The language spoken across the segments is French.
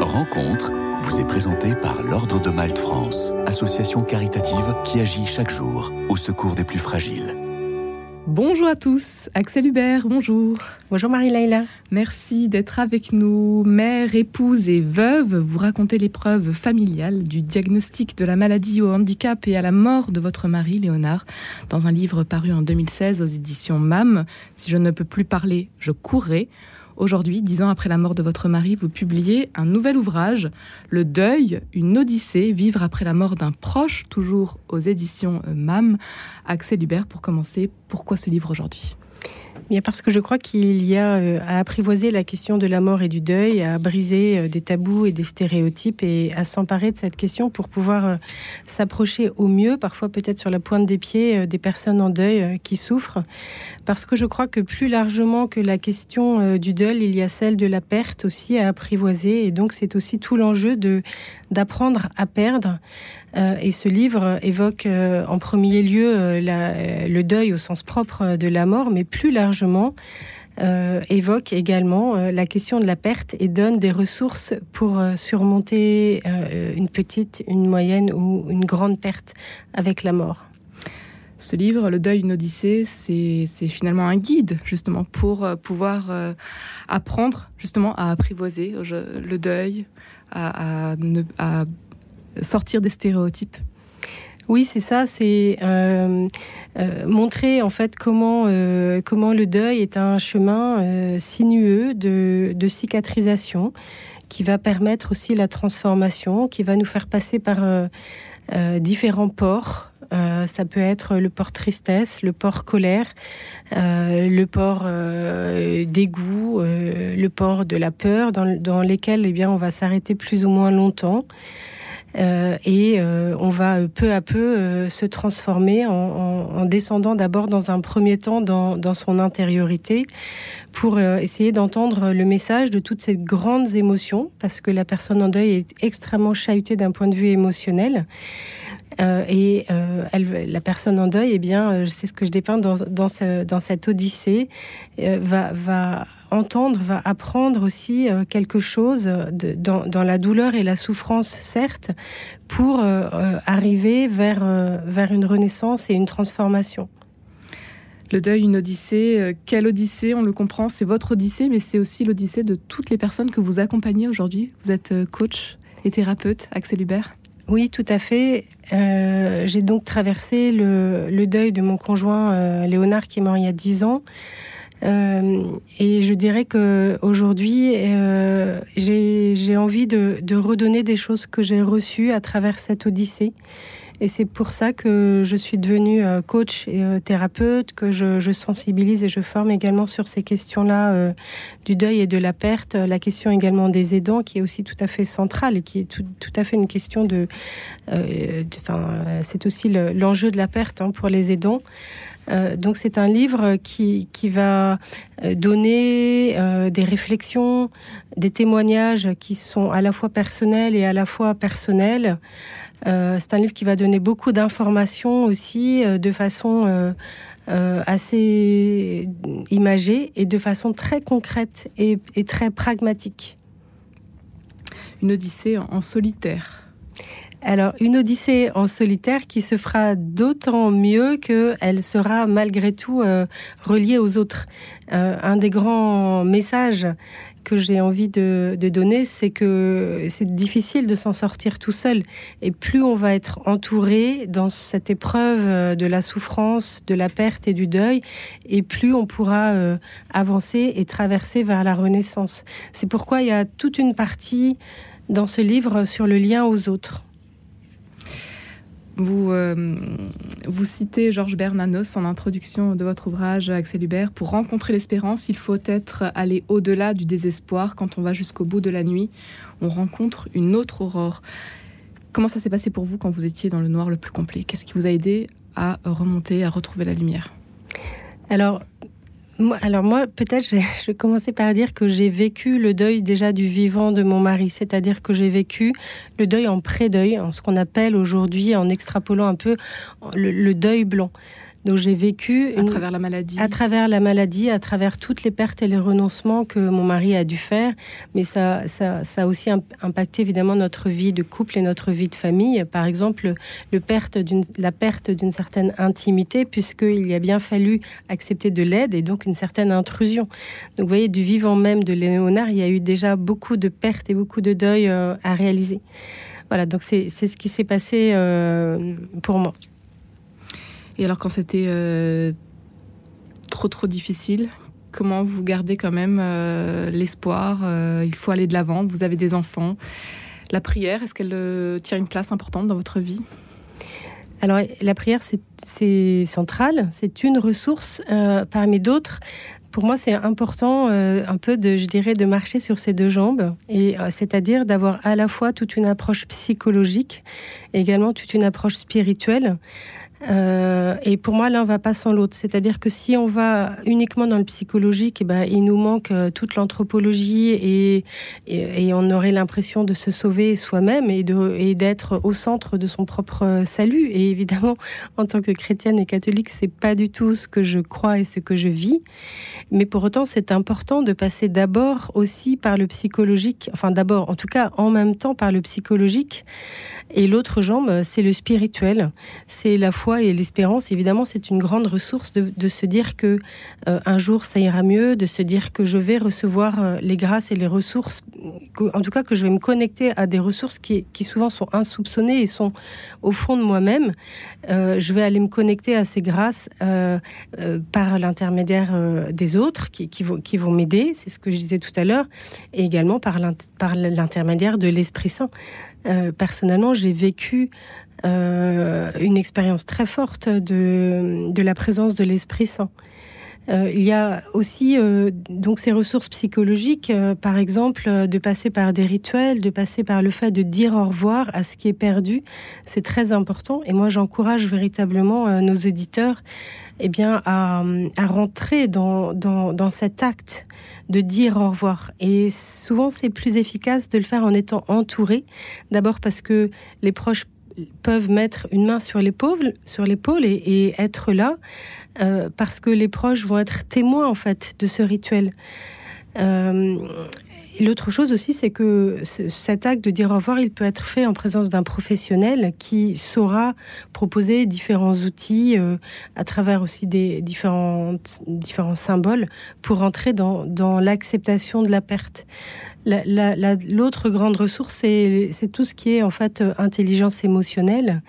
Rencontre vous est présentée par l'Ordre de Malte France, association caritative qui agit chaque jour au secours des plus fragiles. Bonjour à tous, Axel Hubert, bonjour. Bonjour Marie-Laila. Merci d'être avec nous. Mère, épouse et veuve, vous racontez l'épreuve familiale du diagnostic de la maladie au handicap et à la mort de votre mari, Léonard, dans un livre paru en 2016 aux éditions MAM. Si je ne peux plus parler, je courrai. Aujourd'hui, dix ans après la mort de votre mari, vous publiez un nouvel ouvrage, Le deuil, une odyssée, vivre après la mort d'un proche, toujours aux éditions MAM. Axel Hubert, pour commencer, pourquoi ce livre aujourd'hui? Bien parce que je crois qu'il y a euh, à apprivoiser la question de la mort et du deuil, à briser euh, des tabous et des stéréotypes et à s'emparer de cette question pour pouvoir euh, s'approcher au mieux, parfois peut-être sur la pointe des pieds, des personnes en deuil qui souffrent. Parce que je crois que plus largement que la question du deuil, il y a celle de la perte aussi à apprivoiser. Et donc c'est aussi tout l'enjeu de d'apprendre à perdre. et ce livre évoque en premier lieu le deuil au sens propre de la mort, mais plus largement euh, évoque également euh, la question de la perte et donne des ressources pour euh, surmonter une petite, une moyenne ou une grande perte avec la mort. Ce livre, Le deuil, une odyssée, c'est finalement un guide justement pour pouvoir apprendre justement à apprivoiser le deuil, à, sortir des stéréotypes. Oui, c'est ça, c'est euh, euh, montrer en fait comment, euh, comment le deuil est un chemin sinueux de, cicatrisation qui va permettre aussi la transformation, qui va nous faire passer par différents ports. Ça peut être le port tristesse, le port colère, le port dégoût, le port de la peur, dans, dans lesquels eh bien, on va s'arrêter plus ou moins longtemps. Euh, et euh, on va euh, peu à peu se transformer en, descendant d'abord dans un premier temps dans, son intériorité pour essayer d'entendre le message de toutes ces grandes émotions parce que la personne en deuil est extrêmement chahutée d'un point de vue émotionnel. Et la personne en deuil, eh bien, c'est ce que je dépeins dans, cette odyssée, va, entendre, va apprendre aussi euh, quelque chose dans, la douleur et la souffrance, certes, pour euh, euh, arriver vers, vers une renaissance et une transformation. Le deuil, une odyssée. Quelle odyssée? On le comprend, c'est votre odyssée, mais c'est aussi l'odyssée de toutes les personnes que vous accompagnez aujourd'hui. Vous êtes coach et thérapeute, Axel Hubert? Oui, tout à fait. J'ai donc traversé le, deuil de mon conjoint Léonard qui est mort il y a dix ans. Euh, et je dirais que aujourd'hui, euh, j'ai envie de, redonner des choses que j'ai reçues à travers cette odyssée. Et c'est pour ça que je suis devenue euh, coach et thérapeute, que je, sensibilise et je forme également sur ces questions-là du deuil et de la perte. La question également des aidants, qui est aussi tout à fait centrale et qui est tout, tout à fait une question de. Enfin, c'est aussi l'enjeu de la perte hein, pour les aidants. Euh, donc c'est un livre qui, qui va euh, donner euh, des réflexions, des témoignages qui sont à la fois personnels et à la fois personnels. c'est un livre qui va donner beaucoup d'informations aussi de façon assez imagée et de façon très concrète et, et très pragmatique. Une odyssée en solitaire. Alors, une odyssée en solitaire qui se fera d'autant mieux qu'elle sera malgré tout euh, reliée aux autres. Euh, un des grands messages que j'ai envie de, donner, c'est que c'est difficile de s'en sortir tout seul. Et plus on va être entouré dans cette épreuve euh, de la souffrance, de la perte et du deuil, et plus on pourra avancer et traverser vers la renaissance. C'est pourquoi il y a toute une partie dans ce livre sur le lien aux autres. Vous, euh, vous citez Georges Bernanos en introduction de votre ouvrage, Axel Hubert. Pour rencontrer l'espérance, il faut être allé au-delà du désespoir. Quand on va jusqu'au bout de la nuit, on rencontre une autre aurore. Comment ça s'est passé pour vous quand vous étiez dans le noir le plus complet? Qu'est-ce qui vous a aidé à remonter, à retrouver la lumière? Alors, alors moi, peut-être, je vais commencer par dire que j'ai vécu le deuil déjà du vivant de mon mari, c'est-à-dire que j'ai vécu le deuil en pré-deuil, en ce qu'on appelle aujourd'hui, en extrapolant un peu, le, deuil blanc. Donc j'ai vécu à travers la maladie, à travers la maladie, à travers toutes les pertes et les renoncements que mon mari a dû faire. Mais ça, ça, ça a aussi impacté évidemment notre vie de couple et notre vie de famille. Par exemple, le perte la perte d'une certaine intimité, puisqu'il y a bien fallu accepter de l'aide et donc une certaine intrusion. Donc vous voyez, du vivant même de Léonard, il y a eu déjà beaucoup de pertes et beaucoup de deuil euh, à réaliser. Voilà, donc c'est ce qui s'est passé euh, pour moi. Et alors quand c'était euh, trop trop difficile, comment vous gardez quand même euh, l'espoir Il faut aller de l'avant, vous avez des enfants. La prière, est-ce qu'elle tient une place importante dans votre vie? Alors la prière, c'est central, c'est une ressource parmi d'autres pour moi, c'est important euh, un peu de, je dirais, de marcher sur ses deux jambes, et euh, c'est-à-dire d'avoir à la fois toute une approche psychologique, également toute une approche spirituelle. Euh, et pour moi, l'un va pas sans l'autre. C'est-à-dire que si on va uniquement dans le psychologique, eh ben, il nous manque euh, toute l'anthropologie et, on aurait l'impression de se sauver soi-même et, et d'être au centre de son propre salut. Et évidemment, en tant que chrétienne et catholique, c'est pas du tout ce que je crois et ce que je vis. Mais pour autant, c'est important de passer d'abord aussi par le psychologique, enfin d'abord, en tout cas, en même temps par le psychologique. Et l'autre jambe, c'est le spirituel. C'est la foi et l'espérance, évidemment, c'est une grande ressource de, se dire que euh, un jour ça ira mieux, de se dire que je vais recevoir euh, les grâces et les ressources, en tout cas que je vais me connecter à des ressources qui, souvent sont insoupçonnées et sont au fond de moi-même. Euh, je vais aller me connecter à ces grâces par l'intermédiaire des autres qui, vont, qui vont m'aider, c'est ce que je disais tout à l'heure, et également par l'intermédiaire de l'Esprit Saint. personnellement, j'ai vécu euh, une expérience très forte de, de la présence de l'Esprit Saint. Euh, il y a aussi euh, donc ces ressources psychologiques, par exemple, de passer par des rituels, de passer par le fait de dire au revoir à ce qui est perdu. C'est très important. Et moi, j'encourage véritablement nos auditeurs eh bien, à, à rentrer dans, dans, dans, cet acte de dire au revoir. Et souvent, c'est plus efficace de le faire en étant entouré. D'abord parce que les proches peuvent mettre une main sur l'épaule, et, être là, euh, parce que les proches vont être témoins en fait de ce rituel. Euh, l'autre chose aussi, c'est que cet acte de dire au revoir, il peut être fait en présence d'un professionnel qui saura proposer différents outils euh, à travers aussi des différents, différents symboles pour entrer dans l'acceptation de la perte. L'autre grande ressource, c'est tout ce qui est en fait euh, intelligence émotionnelle.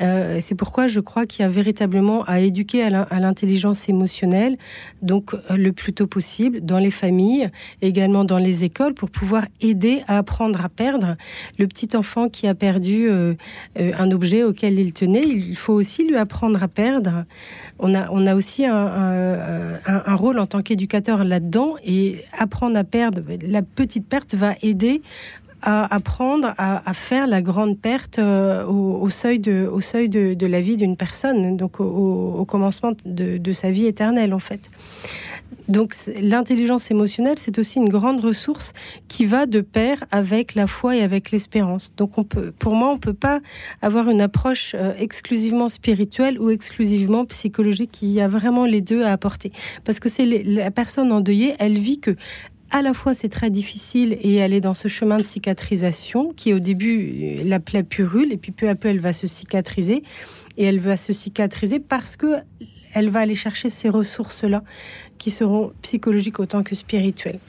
Euh, c'est pourquoi je crois qu'il y a véritablement à éduquer à l'intelligence émotionnelle, donc euh, le plus tôt possible, dans les familles, également dans les écoles, pour pouvoir aider à apprendre à perdre. Le petit enfant qui a perdu un objet auquel il tenait, il faut aussi lui apprendre à perdre. On a, aussi un, un rôle en tant qu'éducateur là-dedans et apprendre à perdre la petite perte va aider à apprendre à, faire la grande perte euh, au, seuil de, au seuil de, la vie d'une personne, donc au, commencement de, sa vie éternelle en fait. Donc l'intelligence émotionnelle, c'est aussi une grande ressource qui va de pair avec la foi et avec l'espérance. Donc on peut, pour moi, on peut pas avoir une approche euh, exclusivement spirituelle ou exclusivement psychologique. Il y a vraiment les deux à apporter, parce que c'est la personne endeuillée, elle vit que à la fois c'est très difficile et elle est dans ce chemin de cicatrisation qui au début la plaie purule et puis peu à peu elle va se cicatriser et elle va se cicatriser parce que elle va aller chercher ces ressources là qui seront psychologiques autant que spirituelles.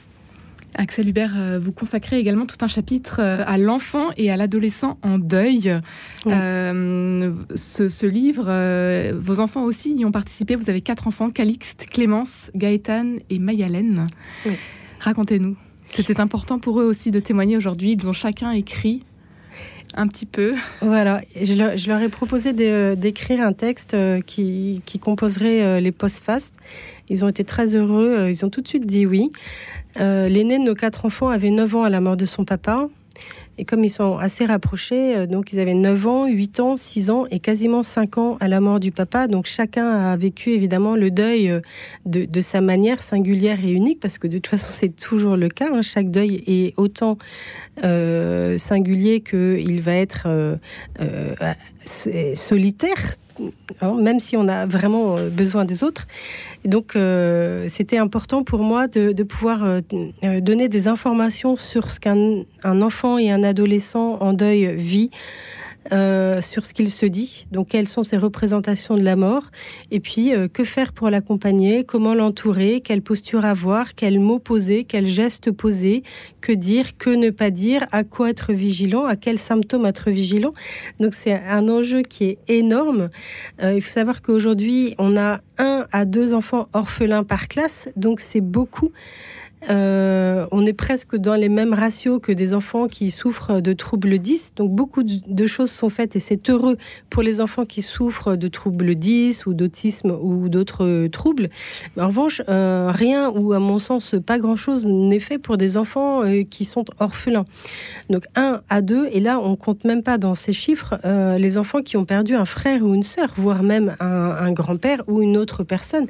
Axel Hubert, euh, vous consacrez également tout un chapitre euh, à l'enfant et à l'adolescent en deuil. Euh, ce, livre, vos enfants aussi y ont participé. Vous avez quatre enfants, Calixte, Clémence, Gaëtan et Mayalène. Oui. Racontez-nous. C'était important pour eux aussi de témoigner aujourd'hui. Ils ont chacun écrit un petit peu. Voilà, je leur, ai proposé euh, d'écrire un texte euh, qui, composerait euh, les post-fast. Ils ont été très heureux, ils ont tout de suite dit oui. L'aîné de nos quatre enfants avait 9 ans à la mort de son papa. Et comme ils sont assez rapprochés, euh, donc ils avaient 9 ans, 8 ans, 6 ans et quasiment 5 ans à la mort du papa. Donc chacun a vécu évidemment le deuil euh, de, sa manière singulière et unique, parce que de toute façon c'est toujours le cas. Hein. Chaque deuil est autant euh, singulier qu'il va être solitaire hein, même si on a vraiment besoin des autres. Et donc, c'était important pour moi de, de pouvoir donner des informations sur ce qu'un enfant et un adolescent en deuil vit. Euh, sur ce qu'il se dit, donc quelles sont ses représentations de la mort, et puis euh, que faire pour l'accompagner, comment l'entourer, quelle posture avoir, quels mots poser, quels gestes poser, que dire, que ne pas dire, à quoi être vigilant, à quels symptômes être vigilant? Donc c'est un enjeu qui est énorme. Euh, il faut savoir qu'aujourd'hui, on a un à deux enfants orphelins par classe, donc c'est beaucoup. Euh, on est presque dans les mêmes ratios que des enfants qui souffrent de troubles 10. Donc beaucoup de choses sont faites et c'est heureux pour les enfants qui souffrent de troubles 10 ou d'autisme ou d'autres troubles. En revanche, euh, rien ou à mon sens pas grand-chose n'est fait pour des enfants euh, qui sont orphelins. Donc 1 à 2 et là on compte même pas dans ces chiffres les enfants qui ont perdu un frère ou une sœur, voire même un grand-père ou une autre personne.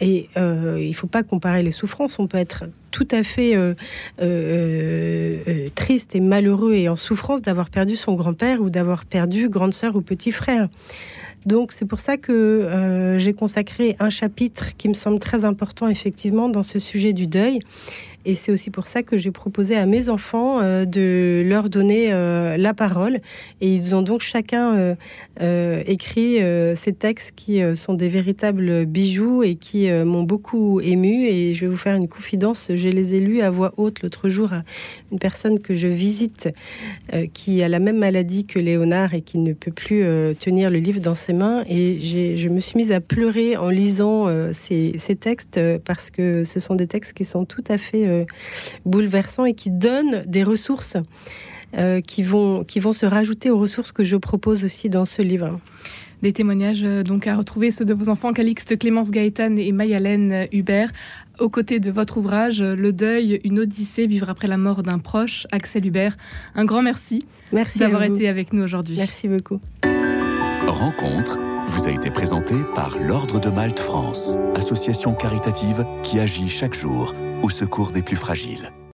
Et euh, il ne faut pas comparer les souffrances. On peut être tout à fait euh, euh, triste et malheureux et en souffrance d'avoir perdu son grand-père ou d'avoir perdu grande sœur ou petit frère. Donc c'est pour ça que j'ai consacré un chapitre qui me semble très important effectivement dans ce sujet du deuil et c'est aussi pour ça que j'ai proposé à mes enfants euh, de leur donner euh, la parole. Et ils ont donc chacun euh, écrit ces textes qui sont des véritables bijoux et qui m'ont beaucoup ému. Et je vais vous faire une confidence. Je les ai lus à voix haute l'autre jour à une personne que je visite qui a la même maladie que Léonard et qui ne peut plus tenir le livre dans ses mains. Et je me suis mise à pleurer en lisant ces, ces textes parce que ce sont des textes qui sont tout à fait bouleversant et qui donne des ressources euh, qui, vont, qui vont se rajouter aux ressources que je propose aussi dans ce livre. Des témoignages euh, donc à retrouver ceux de vos enfants Calixte, Clémence Gaëtan et Mayalène Hubert. Aux côtés de votre ouvrage Le deuil, une odyssée, vivre après la mort d'un proche, Axel Hubert. Un grand merci, merci d'avoir été avec nous aujourd'hui. Merci beaucoup. Rencontre vous a été présentée par l'Ordre de Malte France, association caritative qui agit chaque jour au secours des plus fragiles.